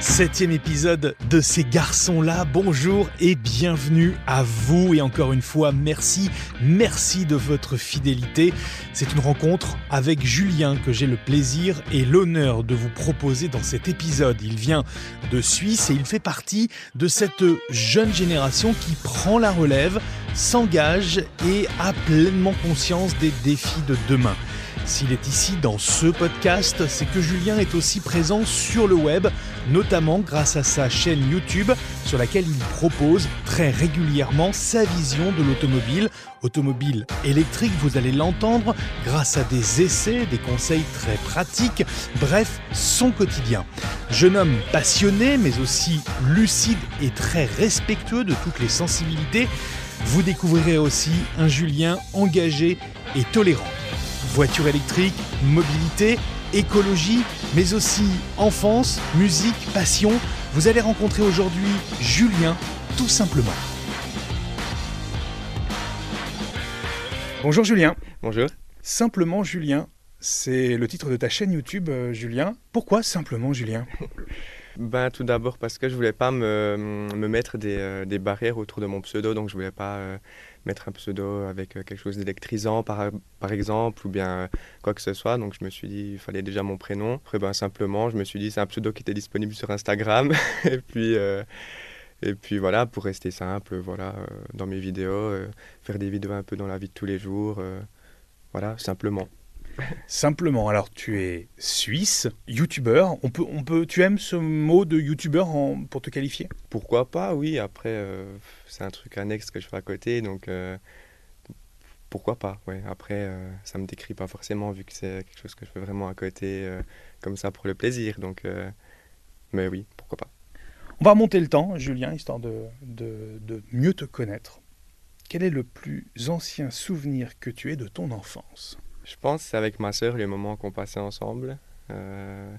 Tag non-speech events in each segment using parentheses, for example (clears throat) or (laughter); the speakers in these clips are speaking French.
Septième épisode de ces garçons-là. Bonjour et bienvenue à vous. Et encore une fois, merci, merci de votre fidélité. C'est une rencontre avec Julien que j'ai le plaisir et l'honneur de vous proposer dans cet épisode. Il vient de Suisse et il fait partie de cette jeune génération qui prend la relève, s'engage et a pleinement conscience des défis de demain. S'il est ici dans ce podcast, c'est que Julien est aussi présent sur le web, notamment grâce à sa chaîne YouTube sur laquelle il propose très régulièrement sa vision de l'automobile. Automobile électrique, vous allez l'entendre, grâce à des essais, des conseils très pratiques, bref, son quotidien. Jeune homme passionné, mais aussi lucide et très respectueux de toutes les sensibilités, vous découvrirez aussi un Julien engagé et tolérant. Voiture électrique, mobilité, écologie, mais aussi enfance, musique, passion. Vous allez rencontrer aujourd'hui Julien, tout simplement. Bonjour Julien. Bonjour. Simplement Julien, c'est le titre de ta chaîne YouTube, euh, Julien. Pourquoi simplement Julien? (laughs) ben, Tout d'abord parce que je voulais pas me, me mettre des, euh, des, barrières autour de mon pseudo, donc je voulais pas euh, mettre un pseudo avec quelque chose d'électrisant par, par exemple, ou bien quoi que ce soit. Donc je me suis dit, il fallait déjà mon prénom. Après, ben, simplement, je me suis dit, c'est un pseudo qui était disponible sur Instagram. (laughs) et puis... Et puis voilà, pour rester simple, voilà, dans mes vidéos, faire des vidéos un peu dans la vie de tous les jours, voilà, simplement. Simplement, alors tu es suisse, youtubeur. On peut, on peut, tu aimes ce mot de youtubeur pour te qualifier? Pourquoi pas, oui. Après, euh, c'est un truc annexe que je fais à côté, donc euh, pourquoi pas, ouais. Après, euh, ça me décrit pas forcément vu que c'est quelque chose que je fais vraiment à côté, comme ça pour le plaisir. Donc, mais oui, pourquoi pas. On va remonter le temps, Julien, histoire de, de, de mieux te connaître. Quel est le plus ancien souvenir que tu aies de ton enfance? Je pense c'est avec ma sœur les moments qu'on passait ensemble. Euh,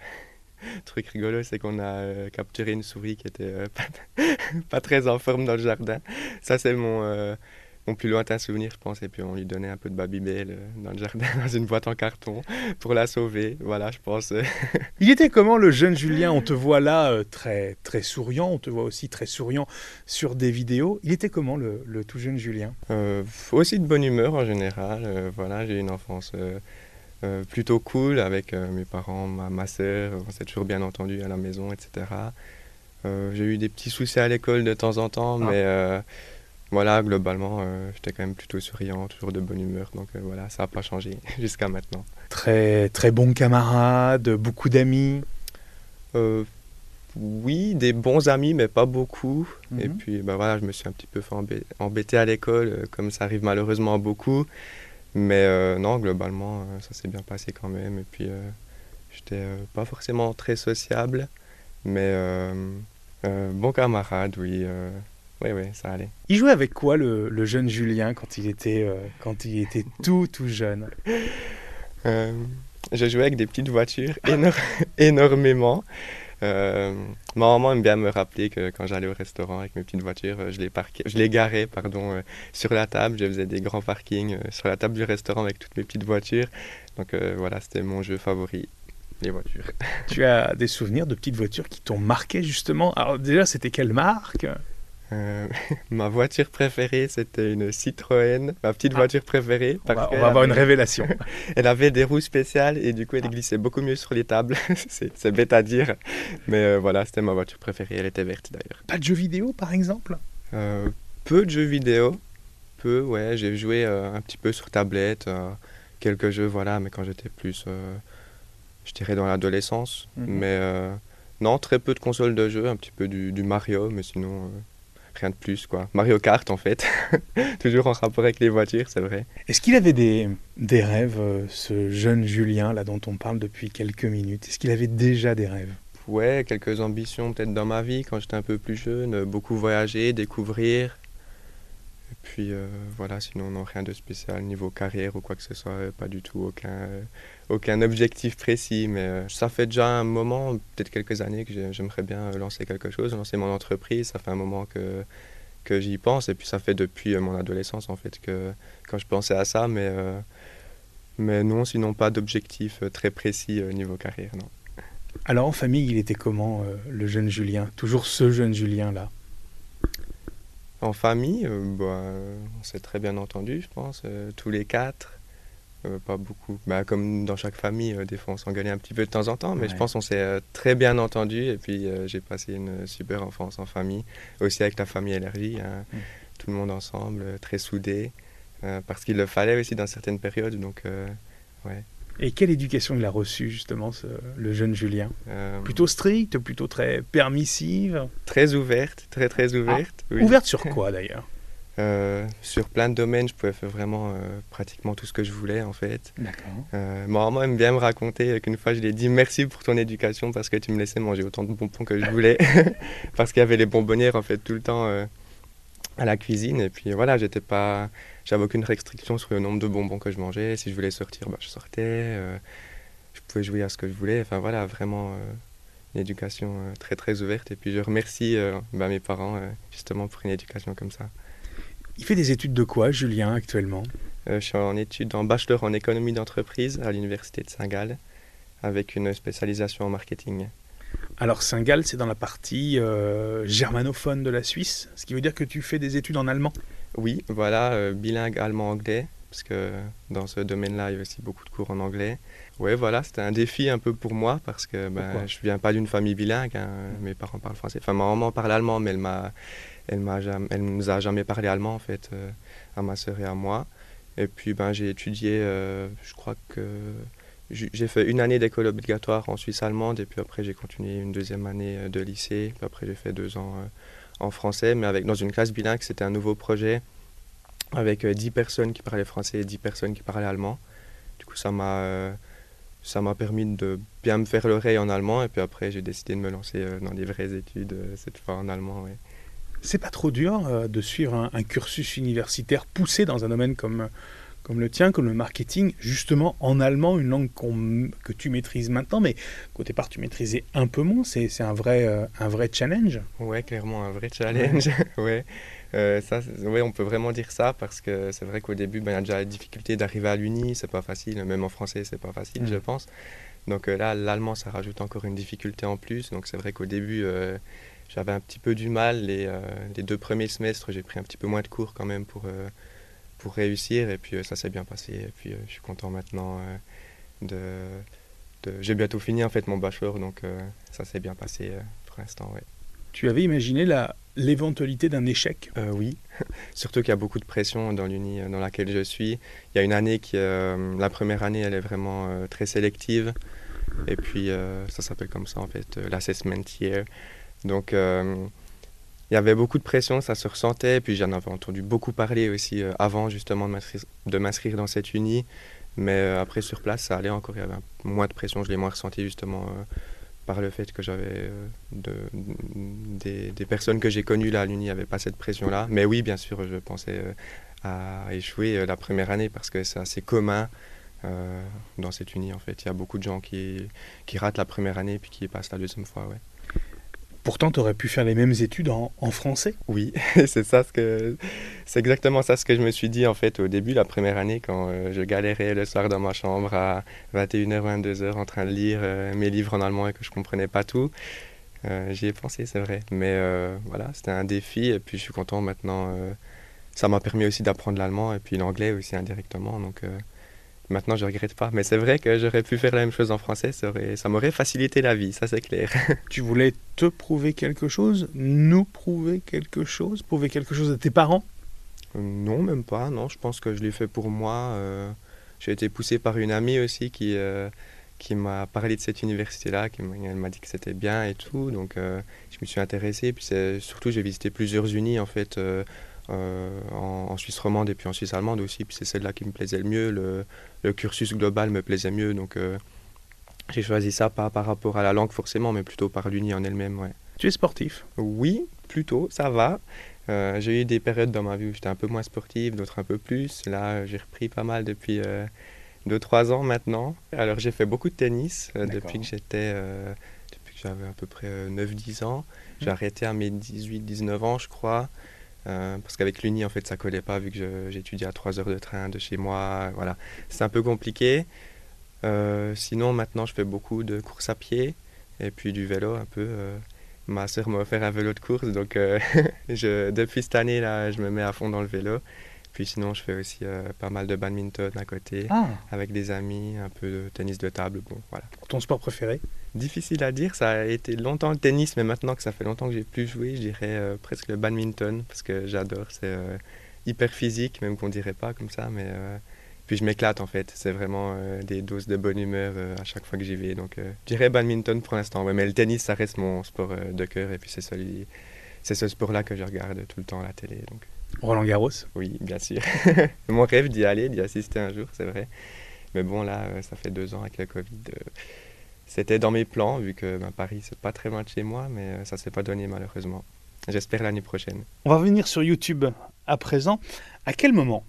(laughs) truc rigolo, c'est qu'on a euh, capturé une souris qui était euh, (laughs) pas, très en forme dans le jardin. Ça, c'est mon, mon plus lointain souvenir, je pense. Et puis on lui donnait un peu de Babybel euh, dans le jardin, (laughs) dans une boîte en carton, pour la sauver. Voilà, je pense. (laughs) Il était comment le jeune Julien? On te voit là euh, très, très souriant, on te voit aussi très souriant sur des vidéos. Il était comment le, tout jeune Julien? Euh, Aussi de bonne humeur en général. voilà, j'ai une enfance. plutôt cool avec mes parents, ma, ma soeur, on s'est toujours bien entendu à la maison, etc. j'ai eu des petits soucis à l'école de temps en temps, ah. mais voilà, globalement, euh, j'étais quand même plutôt souriant, toujours de bonne humeur. Donc euh, voilà, ça n'a pas changé (laughs) jusqu'à maintenant. Très, très bon camarade, beaucoup d'amis euh, Oui, des bons amis, mais pas beaucoup. Et mhm. puis bah, voilà, je me suis un petit peu fait embêter à l'école, comme ça arrive malheureusement à beaucoup. Mais non, globalement, ça s'est bien passé quand même. Et puis, j'étais pas forcément très sociable, mais bon camarade, oui. Oui, oui, ça allait. Il jouait avec quoi le, le jeune Julien quand il était, euh, quand il était (laughs) tout, tout jeune euh, Je jouais avec des petites voitures (laughs) énormément. Euh, ma maman aime bien me rappeler que quand j'allais au restaurant avec mes petites voitures, je les, parquais, je les garais pardon, sur la table. Je faisais des grands parkings sur la table du restaurant avec toutes mes petites voitures. Donc voilà, c'était mon jeu favori les voitures. Tu as des souvenirs de petites voitures qui t'ont marqué justement? Alors déjà, c'était quelle marque? Euh, (laughs) ma voiture préférée, c'était une Citroën, ma petite ah. voiture préférée. On va, avoir une révélation. (laughs) elle avait des roues spéciales et du coup, elle glissait beaucoup mieux sur les tables. (laughs) c'est bête à dire, mais euh, voilà, c'était ma voiture préférée. Elle était verte d'ailleurs. Pas de jeux vidéo, par exemple? Euh, Peu de jeux vidéo. Peu, ouais. J'ai joué un petit peu sur tablette, quelques jeux, voilà, mais quand j'étais plus, je dirais, dans l'adolescence. Mhm. Mais non, très peu de consoles de jeux, un petit peu du, du Mario, mais sinon rien de plus quoi. Mario Kart en fait, (laughs) toujours en rapport avec les voitures, c'est vrai. Est-ce qu'il avait des, des rêves, euh, ce jeune Julien là dont on parle depuis quelques minutes? Est-ce qu'il avait déjà des rêves? Ouais, quelques ambitions peut-être dans ma vie quand j'étais un peu plus jeune, euh, beaucoup voyager, découvrir. Et puis euh, voilà, sinon non, rien de spécial niveau carrière ou quoi que ce soit, pas du tout, aucun, aucun objectif précis. Mais ça fait déjà un moment, peut-être quelques années, que j'aimerais bien lancer quelque chose, lancer mon entreprise. Ça fait un moment que, que j'y pense. Et puis ça fait depuis mon adolescence en fait que quand je pensais à ça, mais, mais non, sinon pas d'objectif très précis niveau carrière, non. Alors en famille, il était comment le jeune Julien Toujours ce jeune Julien-là? En famille, bah, on s'est très bien entendu, je pense, tous les quatre. Pas beaucoup. Bah, comme dans chaque famille, des fois on s'engueulait un petit peu de temps en temps, mais je pense qu'on s'est très bien entendu. Et puis j'ai passé une super enfance en famille, aussi avec la famille élargie, hein. mm. tout le monde ensemble, très soudé. Euh, parce qu'il le fallait aussi dans certaines périodes. Donc, euh, ouais. Et quelle éducation il a reçue justement, le jeune Julien? Euh, Plutôt stricte, plutôt très permissive? Très ouverte, très très ah, ouverte. Ouverte sur (laughs) quoi d'ailleurs? Sur plein de domaines, je pouvais faire vraiment pratiquement tout ce que je voulais en fait. D'accord. ma maman aime bien me raconter qu'une fois je lui ai dit merci pour ton éducation parce que tu me laissais manger autant de bonbons que je voulais. (laughs) parce qu'il y avait les bonbonnières en fait tout le temps à la cuisine et puis voilà, j'étais pas j'avais aucune restriction sur le nombre de bonbons que je mangeais. Si je voulais sortir, bah, je sortais. Euh, je pouvais jouer à ce que je voulais. Enfin voilà, vraiment euh, une éducation euh, très très ouverte. Et puis je remercie bah, mes parents justement pour une éducation comme ça. Il fait des études de quoi, Julien, actuellement? Je suis en études en bachelor en économie d'entreprise à l'université de Saint-Gall, avec une spécialisation en marketing. Alors Saint-Gall, c'est dans la partie germanophone de la Suisse, ce qui veut dire que tu fais des études en allemand? Oui, voilà, euh, bilingue allemand-anglais, parce que dans ce domaine-là, il y a aussi beaucoup de cours en anglais. Oui, voilà, c'était un défi un peu pour moi, parce que ben, je viens pas d'une famille bilingue, hein. mes parents parlent français. Enfin, ma maman parle allemand, mais elle m'a, elle elle nous a jamais parlé allemand, en fait, euh, à ma sœur et à moi. Et puis, ben, j'ai étudié, euh, je crois que j'ai fait une année d'école obligatoire en Suisse allemande, et puis après, j'ai continué une deuxième année de lycée, puis après, j'ai fait deux ans en français, mais avec, dans une classe bilingue, c'était un nouveau projet avec 10 euh, personnes qui parlaient français et 10 personnes qui parlaient allemand. Du coup, ça m'a euh, ça m'a permis de bien me faire l'oreille en allemand et puis après j'ai décidé de me lancer euh, dans des vraies études cette fois en allemand. C'est pas trop dur de suivre un, cursus universitaire poussé dans un domaine comme comme le tien, comme le marketing, justement en allemand, une langue que tu maîtrises maintenant, mais qu'au départ tu maîtrisais un peu moins. C'est un vrai, euh, un vrai challenge. Ouais, clairement un vrai challenge. (laughs) ouais. Euh, ça, ouais, on peut vraiment dire ça parce que c'est vrai qu'au début, ben, il y a déjà la difficulté d'arriver à l'uni, c'est pas facile, même en français, c'est pas facile, je mm. pense. Donc euh, là, l'allemand, ça rajoute encore une difficulté en plus. Donc c'est vrai qu'au début, j'avais un petit peu du mal. Les, les, deux premiers semestres, j'ai pris un petit peu moins de cours quand même pour pour réussir. Et puis euh, ça s'est bien passé. Et puis euh, je suis content maintenant euh, de, J'ai bientôt fini en fait mon bachelor, donc ça s'est bien passé pour l'instant. Ouais. Tu avais imaginé la, l'éventualité d'un échec? Oui, (laughs) surtout qu'il y a beaucoup de pression dans l'uni dans laquelle je suis. Il y a une année qui, la première année, elle est vraiment très sélective. Et puis, ça s'appelle comme ça en fait, l'assessment year. Donc, il y avait beaucoup de pression, ça se ressentait. Puis j'en avais entendu beaucoup parler aussi euh, avant justement de m'inscrire dans cette uni. Mais euh, après sur place, ça allait encore. Il y avait moins de pression. Je l'ai moins ressenti justement euh, par le fait que j'avais de, des, personnes que j'ai connues là à l'uni n'avaient pas cette pression-là. Mais oui, bien sûr, je pensais à échouer la première année parce que c'est assez commun. dans cette uni en fait, il y a beaucoup de gens qui, qui ratent la première année puis qui passent la deuxième fois. Ouais. Pourtant, tu aurais pu faire les mêmes études en, français. Oui, (laughs) c'est ça c'est exactement ça ce que je me suis dit en fait au début la première année quand euh, je galérais le soir dans ma chambre à 21h 22h en train de lire euh, mes livres en allemand et que je comprenais pas tout. Euh, j'y ai pensé, c'est vrai, mais voilà, c'était un défi et puis je suis content maintenant. ça m'a permis aussi d'apprendre l'allemand et puis l'anglais aussi indirectement, donc Maintenant, je regrette pas. Mais c'est vrai que j'aurais pu faire la même chose en français. Ça, ça m'aurait facilité la vie, ça c'est clair. (laughs) tu voulais te prouver quelque chose Nous prouver quelque chose Prouver quelque chose à tes parents? Euh, Non, même pas. Non, je pense que je l'ai fait pour moi. Euh, j'ai été poussé par une amie aussi qui, euh, qui m'a parlé de cette université-là. Qui elle m'a dit que c'était bien et tout. Donc, je me suis intéressé. Puis surtout, j'ai visité plusieurs unis en fait euh, en, Suisse romande et puis en Suisse allemande aussi. Puis c'est celle-là qui me plaisait le mieux. Le, cursus global me plaisait mieux. Donc euh, j'ai choisi ça pas par rapport à la langue forcément, mais plutôt par l'uni en elle-même. Ouais. Tu es sportif? Oui, plutôt, ça va. Euh, j'ai eu des périodes dans ma vie où j'étais un peu moins sportif, d'autres un peu plus. Là, j'ai repris pas mal depuis 2-3 ans maintenant. Alors j'ai fait beaucoup de tennis depuis que j'étais, depuis que j'avais à peu près 9-10 ans. J'ai mmh. arrêté à mes 18-19 ans, je crois. Euh, parce qu'avec l'Uni, en fait, ça collait pas vu que j'étudiais à 3 heures de train de chez moi. Voilà, c'est un peu compliqué. Euh, sinon, maintenant, je fais beaucoup de courses à pied. Et puis du vélo un peu. ma soeur m'a offert un vélo de course, donc (laughs) je, depuis cette année là, je me mets à fond dans le vélo. Puis sinon, je fais aussi pas mal de badminton à côté, ah. avec des amis, un peu de tennis de table. Bon, voilà. Ton sport préféré? Difficile à dire, ça a été longtemps le tennis, mais maintenant que ça fait longtemps que j'ai plus joué, je dirais presque le badminton, parce que j'adore. C'est hyper physique, même qu'on dirait pas comme ça, mais puis je m'éclate en fait. C'est vraiment euh, des doses de bonne humeur euh, à chaque fois que j'y vais. Donc euh, je dirais badminton pour l'instant. mais le tennis, ça reste mon sport de cœur. Et puis c'est celui, c'est ce sport-là que je regarde tout le temps à la télé. Donc. Roland Garros? Oui, bien sûr. (laughs) mon rêve d'y aller, d'y assister un jour, c'est vrai. Mais bon, là, ça fait deux ans avec le Covid. C'était dans mes plans, vu que ben, Paris, c'est pas très loin de chez moi, mais ça s'est pas donné malheureusement. J'espère l'année prochaine. On va venir sur YouTube à présent. À quel moment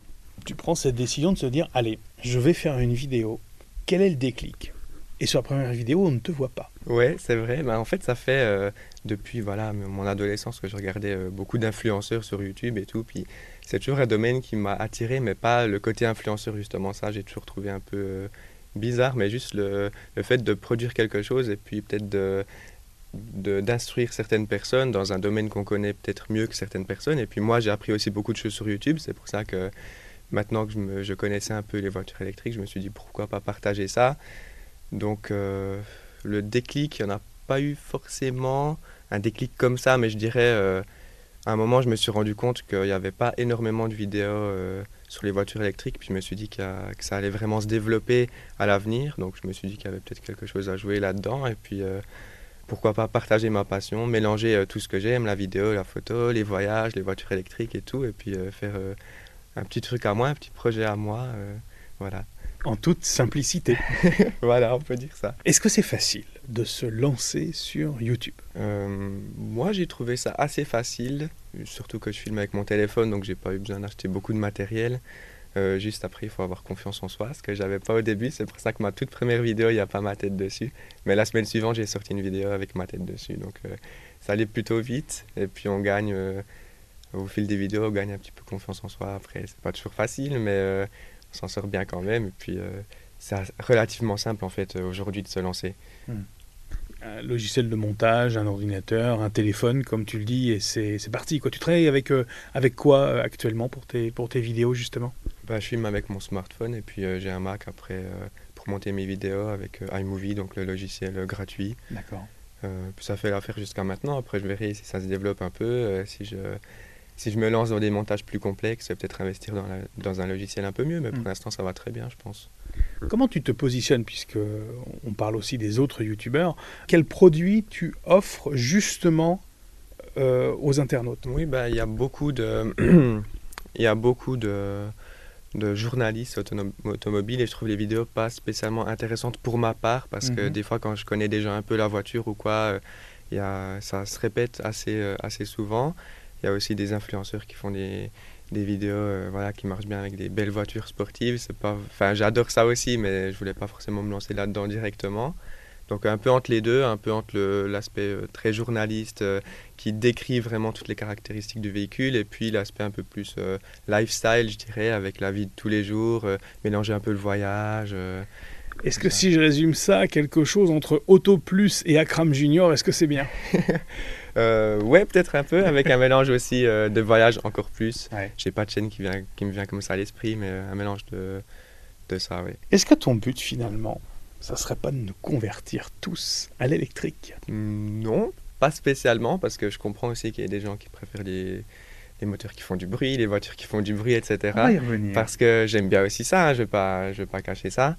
tu prends cette décision de se dire allez, je vais faire une vidéo. Quel est le déclic? Et sur la première vidéo, on ne te voit pas. Ouais, c'est vrai. Bah, en fait, ça fait euh, depuis voilà mon adolescence que je regardais euh, beaucoup d'influenceurs sur YouTube et tout. Puis c'est toujours un domaine qui m'a attiré, mais pas le côté influenceur justement. Ça, j'ai toujours trouvé un peu euh, bizarre, mais juste le, le, fait de produire quelque chose et puis peut-être de d'instruire certaines personnes dans un domaine qu'on connaît peut-être mieux que certaines personnes. Et puis moi, j'ai appris aussi beaucoup de choses sur YouTube. C'est pour ça que maintenant que je, connaissais un peu les voitures électriques, je me suis dit pourquoi pas partager ça. Donc euh, le déclic, il n'y en a pas eu forcément un déclic comme ça, mais je dirais euh, à un moment je me suis rendu compte qu'il n'y avait pas énormément de vidéos euh, sur les voitures électriques, puis je me suis dit que ça allait vraiment se développer à l'avenir, donc je me suis dit qu'il y avait peut-être quelque chose à jouer là-dedans, et puis pourquoi pas partager ma passion, mélanger tout ce que j'aime, la vidéo, la photo, les voyages, les voitures électriques et tout, et puis faire un petit truc à moi, un petit projet à moi. Euh, voilà. En toute simplicité. (laughs) voilà, on peut dire ça. Est-ce que c'est facile de se lancer sur YouTube? Euh, Moi, j'ai trouvé ça assez facile, surtout que je filme avec mon téléphone, donc j'ai pas eu besoin d'acheter beaucoup de matériel. Euh, juste après, il faut avoir confiance en soi, ce que j'avais pas au début. C'est pour ça que ma toute première vidéo, il n'y a pas ma tête dessus. Mais la semaine suivante, j'ai sorti une vidéo avec ma tête dessus. Donc ça allait plutôt vite. Et puis on gagne au fil des vidéos, on gagne un petit peu confiance en soi. Après, c'est pas toujours facile, mais euh, on s'en sort bien quand même. Et puis, euh, c'est relativement simple en fait euh, aujourd'hui de se lancer. Hmm. Un logiciel de montage, un ordinateur, un téléphone, comme tu le dis, et c'est parti. Quoi. Tu travailles avec, avec quoi actuellement pour tes, pour tes vidéos justement? Bah, Je filme avec mon smartphone et puis j'ai un Mac après pour monter mes vidéos avec iMovie, donc le logiciel gratuit. D'accord. ça fait l'affaire jusqu'à maintenant. Après, je verrai si ça se développe un peu, si je si je me lance dans des montages plus complexes, peut-être investir dans, dans, un logiciel un peu mieux, mais pour mm. l'instant, ça va très bien, je pense. Comment tu te positionnes, puisque on parle aussi des autres youtubeurs Quels produits tu offres justement euh, aux internautes? Oui, bah, il y a beaucoup de, (clears throat) il y a beaucoup de, de journalistes automobiles et je trouve les vidéos pas spécialement intéressantes pour ma part parce que mm-hmm. des fois, quand je connais déjà un peu la voiture ou quoi, euh, il y a, ça se répète assez, euh, assez souvent. Il y a aussi des influenceurs qui font des, des vidéos euh, voilà, qui marchent bien avec des belles voitures sportives. J'adore ça aussi, mais je voulais pas forcément me lancer là-dedans directement. Donc un peu entre les deux, un peu entre l'aspect euh, très journaliste euh, qui décrit vraiment toutes les caractéristiques du véhicule et puis l'aspect un peu plus lifestyle, je dirais, avec la vie de tous les jours, mélanger un peu le voyage. Est-ce que si je résume ça, quelque chose entre Auto Plus et Akram Junior, est-ce que c'est bien (laughs) Euh, ouais, peut-être un peu, avec un mélange aussi euh, de voyage encore plus. Ouais. J'ai pas de chaîne qui, vient, qui me vient comme ça à l'esprit, mais un mélange de, de ça, oui. Est-ce que ton but finalement, ça serait pas de nous convertir tous à l'électrique? Hmm, Non, pas spécialement, parce que je comprends aussi qu'il y a des gens qui préfèrent les, les moteurs qui font du bruit, les voitures qui font du bruit, etc. Parce que j'aime bien aussi ça, hein, je ne vais, vais pas cacher ça.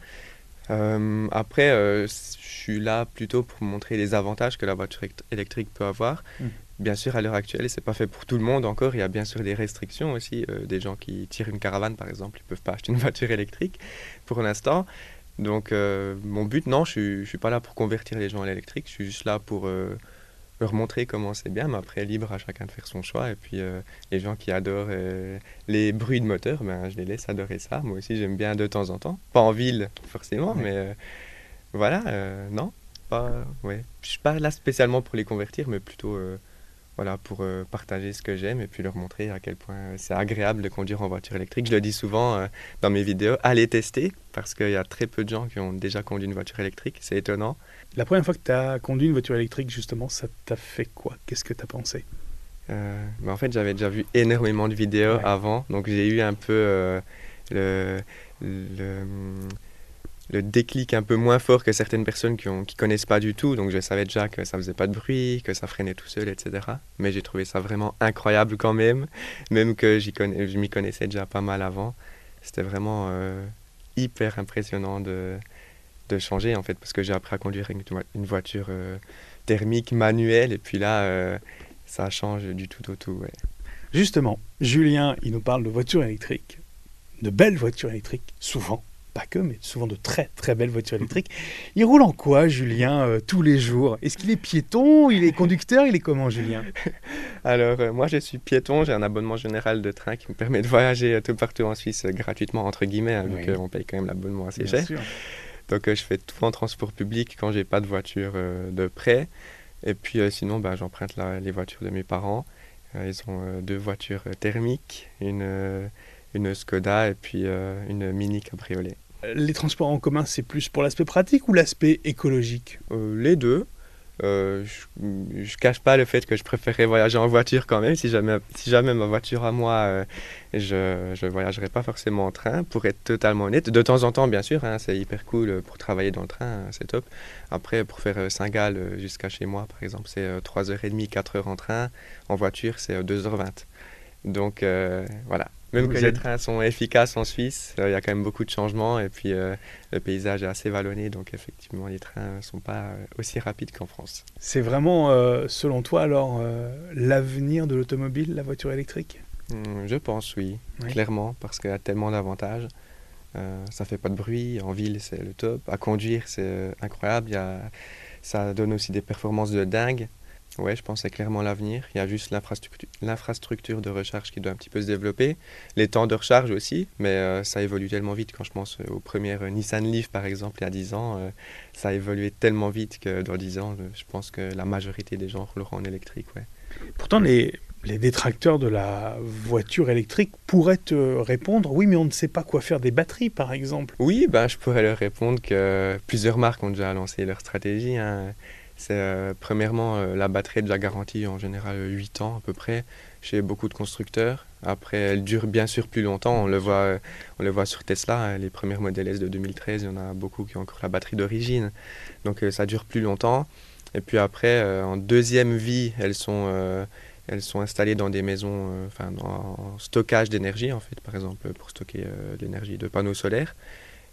Euh, après, euh, je suis là plutôt pour montrer les avantages que la voiture électrique peut avoir. Mm. Bien sûr, à l'heure actuelle, c'est pas fait pour tout le monde encore. Il y a bien sûr des restrictions aussi. Euh, des gens qui tirent une caravane, par exemple, ils peuvent pas acheter une (laughs) voiture électrique pour l'instant. Donc, mon but, non, je, je suis pas là pour convertir les gens à l'électrique. Je suis juste là pour leur montrer comment c'est bien, mais après, libre à chacun de faire son choix. Et puis, euh, les gens qui adorent euh, les bruits de moteur, ben, je les laisse adorer ça. Moi aussi, j'aime bien de temps en temps. Pas en ville, forcément, mais euh, voilà, non. Pas, ouais. Je suis pas là spécialement pour les convertir, mais plutôt voilà, pour partager ce que j'aime et puis leur montrer à quel point c'est agréable de conduire en voiture électrique. Je le dis souvent dans mes vidéos, allez tester parce qu'il y a très peu de gens qui ont déjà conduit une voiture électrique, c'est étonnant. La première fois que tu as conduit une voiture électrique, justement, ça t'a fait quoi? Qu'est-ce que tu as pensé? Euh, En fait, j'avais déjà vu énormément de vidéos avant, donc j'ai eu un peu euh, le, le, le, déclic un peu moins fort que certaines personnes qui ne connaissent pas du tout. Donc je savais déjà que ça faisait pas de bruit, que ça freinait tout seul, etc. Mais j'ai trouvé ça vraiment incroyable quand même, (laughs) même que je m'y connaissais déjà pas mal avant. C'était vraiment euh, hyper impressionnant de de changer en fait parce que j'ai appris à conduire une, voiture euh, thermique manuelle et puis là euh, ça change du tout au tout. Justement, Julien, il nous parle de voitures électriques, de belles voitures électriques, souvent, pas que, mais souvent de très très belles voitures électriques. Il roule en quoi, Julien, euh, tous les jours? Est-ce qu'il est piéton? Il est conducteur? Il est comment, Julien? (laughs) Alors, moi, je suis piéton. J'ai un abonnement général de train qui me permet de voyager tout partout en Suisse gratuitement, entre guillemets, hein, vu qu'on paye quand même l'abonnement assez cher. Donc euh, je fais tout en transport public quand j'ai pas de voiture euh, de prêt. Et puis euh, sinon, bah, j'emprunte les voitures de mes parents. ils ont deux voitures thermiques, une, une Skoda et puis une Mini Cabriolet. Les transports en commun, c'est plus pour l'aspect pratique ou l'aspect écologique? Les deux. Euh, je, ne cache pas le fait que je préférais voyager en voiture quand même. Si jamais, si jamais ma voiture à moi, euh, je ne voyagerais pas forcément en train, pour être totalement honnête. De temps en temps, bien sûr, hein, c'est hyper cool pour travailler dans le train, hein, c'est top. Après, pour faire euh, Saint-Gall jusqu'à chez moi, par exemple, c'est 3h30, 4h en train. En voiture, c'est 2h20. Donc voilà, même que les trains sont efficaces en Suisse, euh, il y a quand même beaucoup de changements et puis euh, le paysage est assez vallonné, donc effectivement les trains ne sont pas euh, aussi rapides qu'en France. C'est vraiment, selon toi alors, l'avenir de l'automobile, la voiture électrique? Mmh, Je pense oui, clairement, parce qu'il y a tellement d'avantages. ça fait pas de bruit, en ville c'est le top, à conduire c'est incroyable, y a, ça donne aussi des performances de dingue. Oui, je pense que c'est clairement l'avenir. Il y a juste l'infrastructure de recharge qui doit un petit peu se développer. Les temps de recharge aussi, mais euh, ça évolue tellement vite. Quand je pense aux premières Nissan Leaf, par exemple, il y a 10 ans, euh, ça a évolué tellement vite que dans 10 ans, je pense que la majorité des gens rouleront en électrique. Ouais. Pourtant, les, les détracteurs de la voiture électrique pourraient te répondre oui, mais on ne sait pas quoi faire des batteries, par exemple. Oui, ben, je pourrais leur répondre que plusieurs marques ont déjà lancé leur stratégie. Hein. C'est euh, premièrement euh, la batterie est déjà garantie en général 8 ans à peu près chez beaucoup de constructeurs. Après, elle dure bien sûr plus longtemps. On le voit, euh, on le voit sur Tesla. Hein, les premières modèles S de 2013, il y en a beaucoup qui ont encore la batterie d'origine. Donc ça dure plus longtemps. Et puis après, en deuxième vie, elles sont, elles sont installées dans des maisons, enfin en stockage d'énergie en fait, par exemple pour stocker l'énergie de panneaux solaires.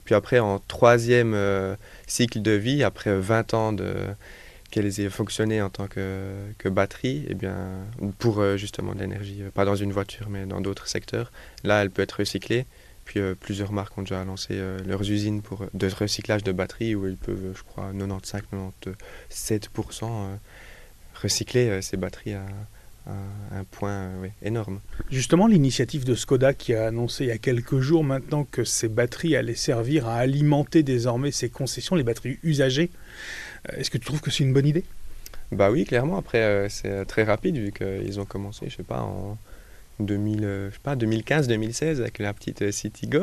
Puis après, en troisième cycle de vie, après 20 ans de qu'elles aient fonctionné en tant que, que batterie, eh bien, pour euh, justement de l'énergie, euh, pas dans une voiture, mais dans d'autres secteurs. Là, elle peut être recyclée. Puis euh, plusieurs marques ont déjà lancé leurs usines pour, de recyclage de batteries où ils peuvent, je crois, 95-97% recycler ces batteries à, un point énorme. Justement, l'initiative de Skoda qui a annoncé il y a quelques jours maintenant que ces batteries allaient servir à alimenter désormais ses concessions, les batteries usagées, euh, est-ce que tu trouves que c'est une bonne idée? Bah oui, clairement. Après, euh, c'est euh, très rapide vu qu'ils ont commencé, je sais pas, en 2000, pas, 2015-2016 avec la petite Citigo.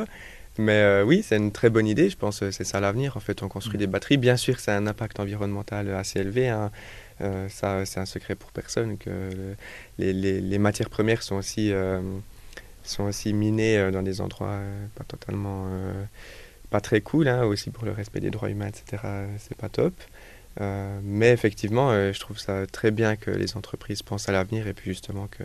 Mais oui, c'est une très bonne idée. Je pense que c'est ça l'avenir. En fait, on construit des batteries. Bien sûr, c'est un impact environnemental assez élevé. Hein. Ça, c'est un secret pour personne que les, matières premières sont aussi, sont aussi minées dans des endroits pas totalement pas très cool, hein, aussi pour le respect des droits humains, etc. C'est pas top. Euh, mais effectivement, euh, je trouve ça très bien que les entreprises pensent à l'avenir et puis justement que,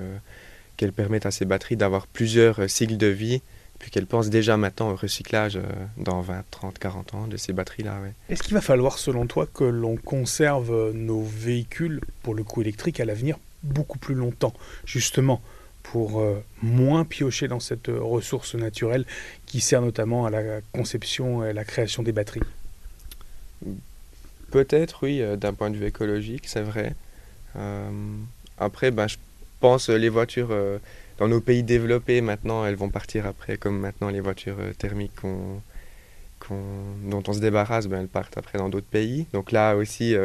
qu'elles permettent à ces batteries d'avoir plusieurs euh, cycles de vie, puis qu'elles pensent déjà maintenant au recyclage dans 20, 30, 40 ans de ces batteries-là. Est-ce qu'il va falloir, selon toi, que l'on conserve nos véhicules, pour le coup électrique, à l'avenir beaucoup plus longtemps, justement pour moins piocher dans cette ressource naturelle qui sert notamment à la conception et à la création des batteries? Peut-être, oui, euh, d'un point de vue écologique, c'est vrai. Euh, après, ben, je pense les voitures euh, dans nos pays développés, maintenant, elles vont partir après, comme maintenant les voitures thermiques dont on se débarrasse, ben, elles partent après dans d'autres pays. Donc là aussi,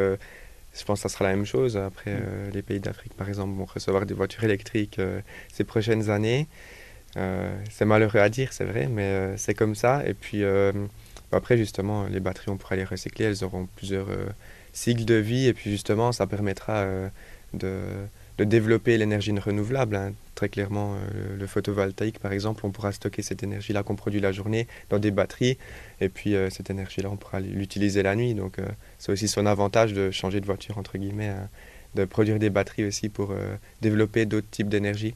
je pense que ça sera la même chose. Après, mm. euh, les pays d'Afrique, par exemple, vont recevoir des voitures électriques euh, ces prochaines années. Euh, c'est malheureux à dire, c'est vrai, mais c'est comme ça. Et puis, après, justement, les batteries, on pourra les recycler. Elles auront plusieurs cycles de vie. Et puis, justement, ça permettra de de développer l'énergie renouvelable. Hein. Très clairement, euh, le, photovoltaïque, par exemple, on pourra stocker cette énergie-là qu'on produit la journée dans des batteries, et puis euh, cette énergie-là, on pourra l'utiliser la nuit. Donc, euh, c'est aussi son avantage de changer de voiture, entre guillemets, hein. de produire des batteries aussi pour développer d'autres types d'énergie.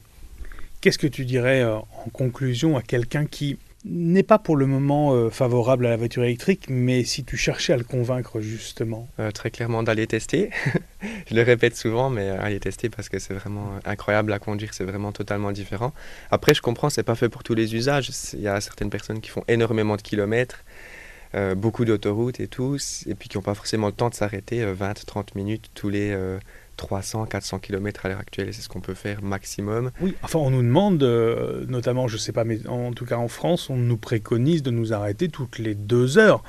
Qu'est-ce que tu dirais en conclusion à quelqu'un qui n'est pas pour le moment euh, favorable à la voiture électrique, mais si tu cherchais à le convaincre justement euh, Très clairement d'aller tester. (laughs) je le répète souvent, mais euh, aller tester parce que c'est vraiment incroyable à conduire, c'est vraiment totalement différent. Après, je comprends, c'est pas fait pour tous les usages. Il y a certaines personnes qui font énormément de kilomètres. beaucoup d'autoroutes et tout, et puis qui n'ont pas forcément le temps de s'arrêter 20-30 minutes tous les 300, 400 km à l'heure actuelle, et c'est ce qu'on peut faire maximum. Oui, enfin, on nous demande, euh, notamment, je ne sais pas, mais en tout cas en France, on nous préconise de nous arrêter toutes les deux heures,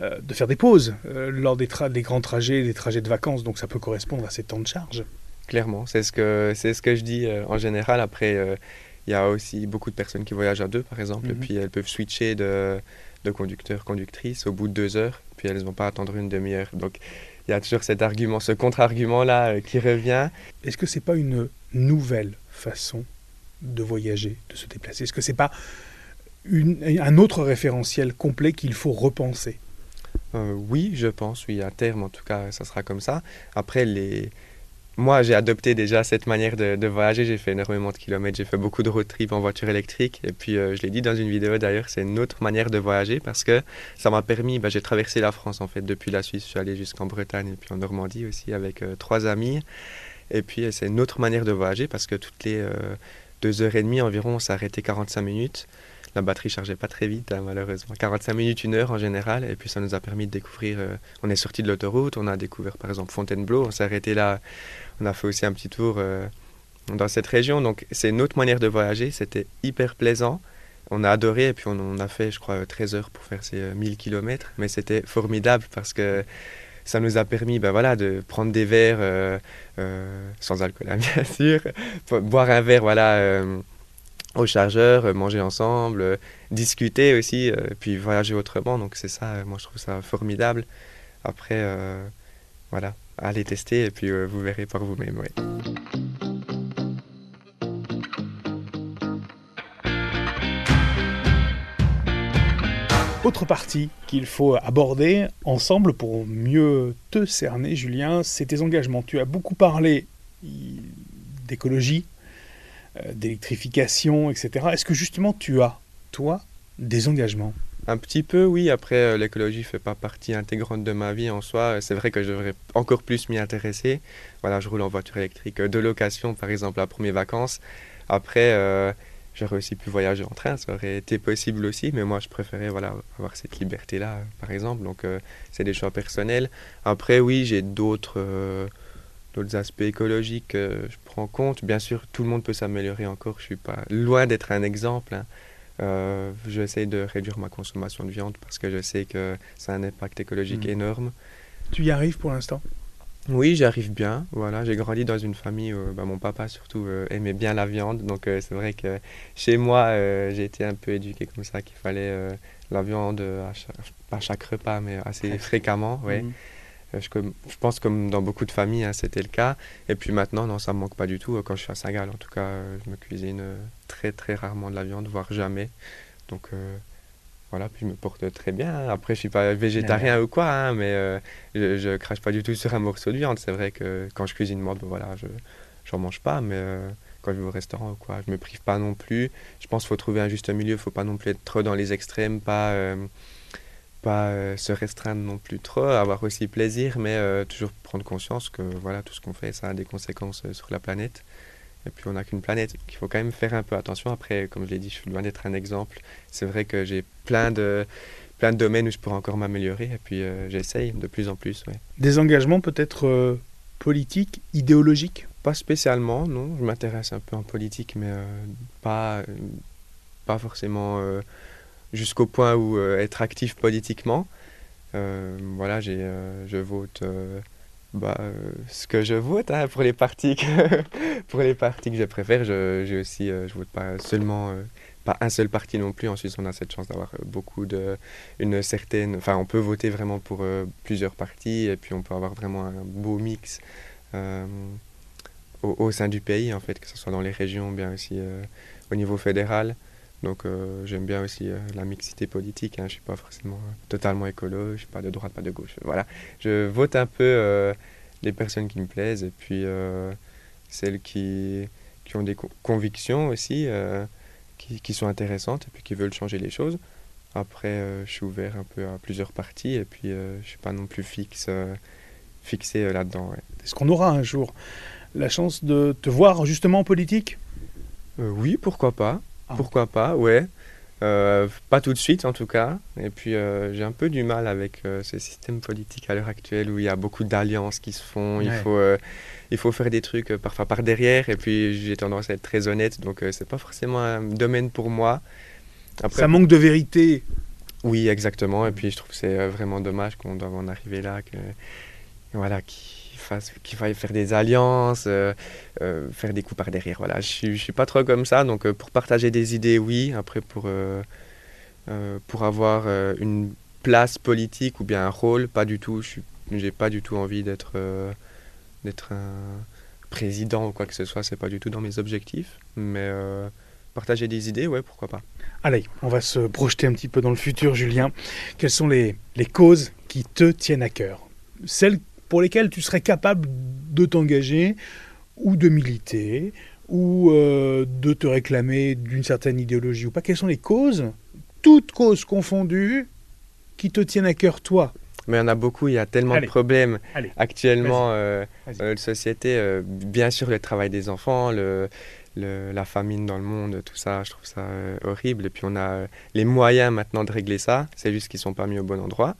euh, de faire des pauses euh, lors des, des, grands trajets, des trajets de vacances, donc ça peut correspondre à ces temps de charge. Clairement, c'est ce que, c'est ce que je dis en général. Après, il y a aussi beaucoup de personnes qui voyagent à deux, par exemple, et mhm. puis elles peuvent switcher de, de conducteur, conductrice au bout de deux heures, puis elles ne vont pas attendre une demi-heure. Donc, il y a toujours cet argument, ce contre-argument-là euh, qui revient. Est-ce que c'est pas une nouvelle façon de voyager, de se déplacer? Est-ce que c'est pas un autre référentiel complet qu'il faut repenser? Euh, Oui, je pense, oui, à terme en tout cas, ça sera comme ça. Après, les, moi, j'ai adopté déjà cette manière de, voyager. J'ai fait énormément de kilomètres. J'ai fait beaucoup de road trip en voiture électrique. Et puis, euh, je l'ai dit dans une vidéo d'ailleurs, c'est une autre manière de voyager parce que ça m'a permis. Bah, j'ai traversé la France en fait depuis la Suisse. Je suis allé jusqu'en Bretagne et puis en Normandie aussi avec euh, trois amis. Et puis, euh, c'est une autre manière de voyager parce que toutes les deux heures et demie environ, on s'arrêtait 45 minutes la batterie chargeait pas très vite, hein, malheureusement. 45 minutes, une heure en général. Et puis ça nous a permis de découvrir. on est sorti de l'autoroute, on a découvert par exemple Fontainebleau. On s'est arrêté là on a fait aussi un petit tour euh, dans cette région. Donc c'est une autre manière de voyager. C'était hyper plaisant. On a adoré et puis on, a fait, je crois, 13 heures pour faire ces 1000 euh, km. Mais c'était formidable parce que ça nous a permis ben voilà, de prendre des verres euh, sans alcool, (laughs) hein, bien sûr, boire un verre voilà, au chargeur, manger ensemble, discuter aussi, puis voyager autrement. Donc c'est ça, moi je trouve ça formidable. Après, voilà, allez tester et puis euh, vous verrez par vous-même. Autre partie qu'il faut aborder ensemble pour mieux te cerner, Julien, c'est tes engagements. Tu as beaucoup parlé d'écologie, euh, d'électrification, etc. Est-ce que justement tu as, toi, des engagements? Un petit peu, oui. Après, euh, l'écologie ne fait pas partie intégrante de ma vie en soi. C'est vrai que je devrais encore plus m'y intéresser. Voilà, je roule en voiture électrique de location, par exemple, à mes vacances. Après, euh, j'aurais aussi pu voyager en train, ça aurait été possible aussi, mais moi, je préférais voilà, avoir cette liberté-là, par exemple. Donc, euh, c'est des choix personnels. Après, oui, j'ai d'autres aspects écologiques que je prends en compte. Bien sûr, tout le monde peut s'améliorer encore. Je suis pas loin d'être un exemple. Hein. Euh, j'essaie de réduire ma consommation de viande parce que je sais que ça a un impact écologique hmm. énorme. Tu y arrives pour l'instant? Oui, j'arrive bien. Voilà, j'ai grandi dans une famille où bah, mon papa surtout euh, aimait bien la viande, donc euh, c'est vrai que chez moi j'ai été un peu éduqué comme ça qu'il fallait la viande à chaque, pas à chaque repas mais assez fréquemment. Ouais. Hmm. Euh, je, je, pense comme dans beaucoup de familles, hein, c'était le cas. Et puis maintenant, non, ça me manque pas du tout. Quand je suis à Saint-Gall, en tout cas, euh, je me cuisine euh, très très rarement de la viande, voire jamais. Donc voilà, puis je me porte très bien. Après, je suis pas végétarien ou quoi, hein, mais je, je, crache pas du tout sur un morceau de viande. C'est vrai que quand je cuisine moi, ben voilà, je j'en mange pas, mais quand je vais au restaurant ou quoi, je me prive pas non plus. Je pense qu'il faut trouver un juste milieu. Il faut pas non plus être trop dans les extrêmes, pas pas euh, se restreindre non plus trop, avoir aussi plaisir, mais euh, toujours prendre conscience que voilà, tout ce qu'on fait, ça a des conséquences euh, sur la planète. Et puis on n'a qu'une planète, il faut quand même faire un peu attention. Après, comme je l'ai dit, je suis loin d'être un exemple. C'est vrai que j'ai plein de, plein de domaines où je pourrais encore m'améliorer, et puis j'essaye de plus en plus. Des engagements peut-être politiques, idéologiques? Pas spécialement, non. Je m'intéresse un peu en politique, mais pas, pas forcément jusqu'au point où euh, être actif politiquement. Euh, voilà, j'ai, euh, je vote bah, ce que je vote hein, pour les partis que (laughs) pour les partis que je préfère. Je, j'ai aussi je vote pas seulement pas un seul parti non plus. En Suisse on a cette chance d'avoir beaucoup de une certaine enfin on peut voter vraiment pour plusieurs partis et puis on peut avoir vraiment un beau mix au, sein du pays en fait que ce soit dans les régions bien aussi au niveau fédéral donc euh, j'aime bien aussi euh, la mixité politique. Hein. Je ne suis pas forcément euh, totalement écolo, je ne suis pas de droite, pas de gauche. Voilà. Je vote un peu les personnes qui me plaisent et puis celles qui, qui ont des convictions aussi, qui, qui, sont intéressantes et puis qui veulent changer les choses. Après, je suis ouvert un peu à plusieurs partis et puis je ne suis pas non plus fixe, fixé là-dedans. Est-ce qu'on aura un jour la chance de te voir justement en politique? Oui, pourquoi pas. Ah. Pourquoi pas, ouais. Euh, pas tout de suite en tout cas. Et puis euh, j'ai un peu du mal avec euh, ce système politique à l'heure actuelle où il y a beaucoup d'alliances qui se font. Il, faut, il faut faire des trucs parfois par derrière. Et puis j'ai tendance à être très honnête. Donc c'est pas forcément un domaine pour moi. Après, Ça manque de vérité. Oui, exactement. Et puis je trouve que c'est vraiment dommage qu'on doive en arriver là. Que, voilà, qui qu'il faille faire des alliances, euh, euh, faire des coups par derrière. Voilà, je ne suis pas trop comme ça. Donc euh, pour partager des idées, oui. Après, pour, pour avoir une place politique ou bien un rôle, pas du tout. Je n'ai pas du tout envie d'être d'être un président ou quoi que ce soit. C'est pas du tout dans mes objectifs. Mais partager des idées, ouais, pourquoi pas. Allez, on va se projeter un petit peu dans le futur, Julien. Quelles sont les, les causes qui te tiennent à cœur? Celles pour lesquels tu serais capable de t'engager ou de militer ou euh, de te réclamer d'une certaine idéologie ou pas Quelles sont les causes, toutes causes confondues, qui te tiennent à cœur toi? Mais il y en a beaucoup, il y a tellement de problèmes actuellement euh, dans notre société. Euh, bien sûr, le travail des enfants, le, la famine dans le monde, tout ça, je trouve ça horrible. Et puis on a les moyens maintenant de régler ça, c'est juste qu'ils ne sont pas mis au bon endroit.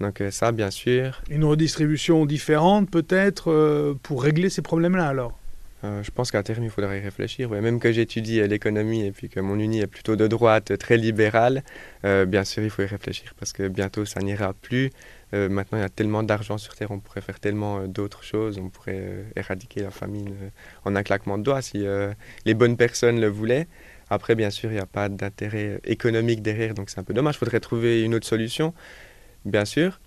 Donc euh, ça, bien sûr. Une redistribution différente peut-être euh, pour régler ces problèmes-là alors? Euh, je pense qu'à terme, il faudrait y réfléchir. Même que j'étudie l'économie et puis que mon uni est plutôt de droite, très libérale, bien sûr, il faut y réfléchir parce que bientôt, ça n'ira plus. maintenant, il y a tellement d'argent sur Terre, on pourrait faire tellement d'autres choses. On pourrait éradiquer la famine en un claquement de doigts si les bonnes personnes le voulaient. Après, bien sûr, il n'y a pas d'intérêt économique derrière, donc c'est un peu dommage. Il faudrait trouver une autre solution bien sûr.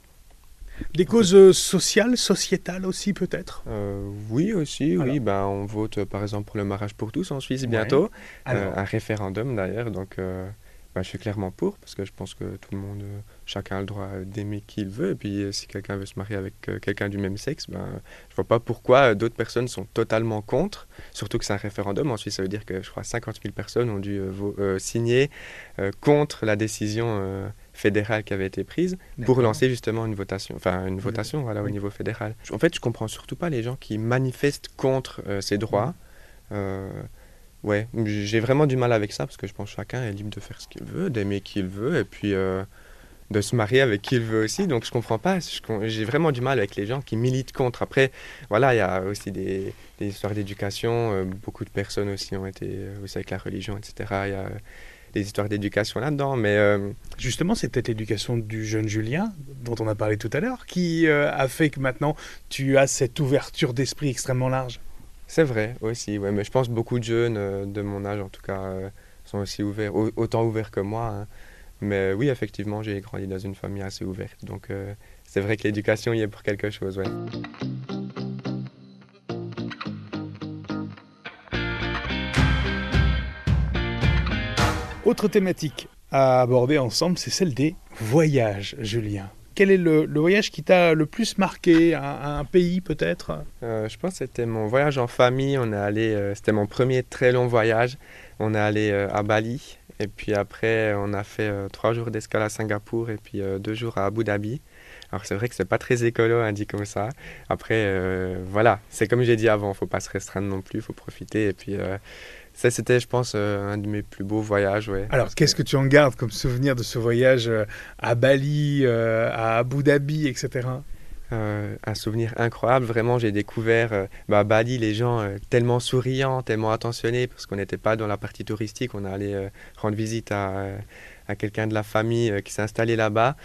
Des causes euh, sociales, sociétales aussi peut-être? Euh, Oui aussi, oui. Ben, on vote par exemple pour le mariage pour tous en Suisse bientôt. Euh, un référendum d'ailleurs, donc ben, je suis clairement pour parce que je pense que tout le monde, chacun a le droit d'aimer qui il veut. Et puis si quelqu'un veut se marier avec quelqu'un du même sexe, ben, je vois pas pourquoi d'autres personnes sont totalement contre. Surtout que c'est un référendum. En Suisse, ça veut dire que je crois 50 000 personnes ont dû signer contre la décision fédérale qui avait été prise pour lancer justement une votation, enfin une votation voilà, au niveau fédéral. En fait, je comprends surtout pas les gens qui manifestent contre euh, ces droits. Euh, ouais, j'ai vraiment du mal avec ça parce que je pense que chacun est libre de faire ce qu'il veut, d'aimer qui il veut et puis euh, de se marier avec qui il veut aussi. Donc je comprends pas, j'ai vraiment du mal avec les gens qui militent contre. Après, voilà, il y a aussi des, des histoires d'éducation, beaucoup de personnes aussi ont été aussi avec la religion, etc. Il y a, des histoires d'éducation là-dedans. Mais euh, justement, c'est peut-être l'éducation du jeune Julien dont on a parlé tout à l'heure qui euh, a fait que maintenant tu as cette ouverture d'esprit extrêmement large. C'est vrai aussi, ouais, mais je pense beaucoup de jeunes euh, de mon âge en tout cas sont aussi ouverts, autant ouverts que moi. Hein. Mais oui, effectivement, j'ai grandi dans une famille assez ouverte, donc c'est vrai que l'éducation y est pour quelque chose. Ouais. Autre thématique à aborder ensemble, c'est celle des voyages, Julien. Quel est le, voyage qui t'a le plus marqué un, pays peut-être? Euh, Je pense que c'était mon voyage en famille. On est allé, euh, c'était mon premier très long voyage. On est allé euh, à Bali et puis après on a fait trois jours d'escale à Singapour et puis deux jours à Abu Dhabi. Alors c'est vrai que c'est pas très écolo hein, dit comme ça. Après voilà, c'est comme j'ai dit avant, faut pas se restreindre non plus, faut profiter et puis ça, c'était, je pense, euh, un de mes plus beaux voyages. Ouais, Alors, qu'est-ce que... tu en gardes comme souvenir de ce voyage euh, à Bali, euh, à Abu Dhabi, etc. un souvenir incroyable. Vraiment, j'ai découvert bah, à Bali les gens tellement souriants, tellement attentionnés, parce qu'on n'était pas dans la partie touristique. On allé rendre visite à, à quelqu'un de la famille qui s'est installé là-bas.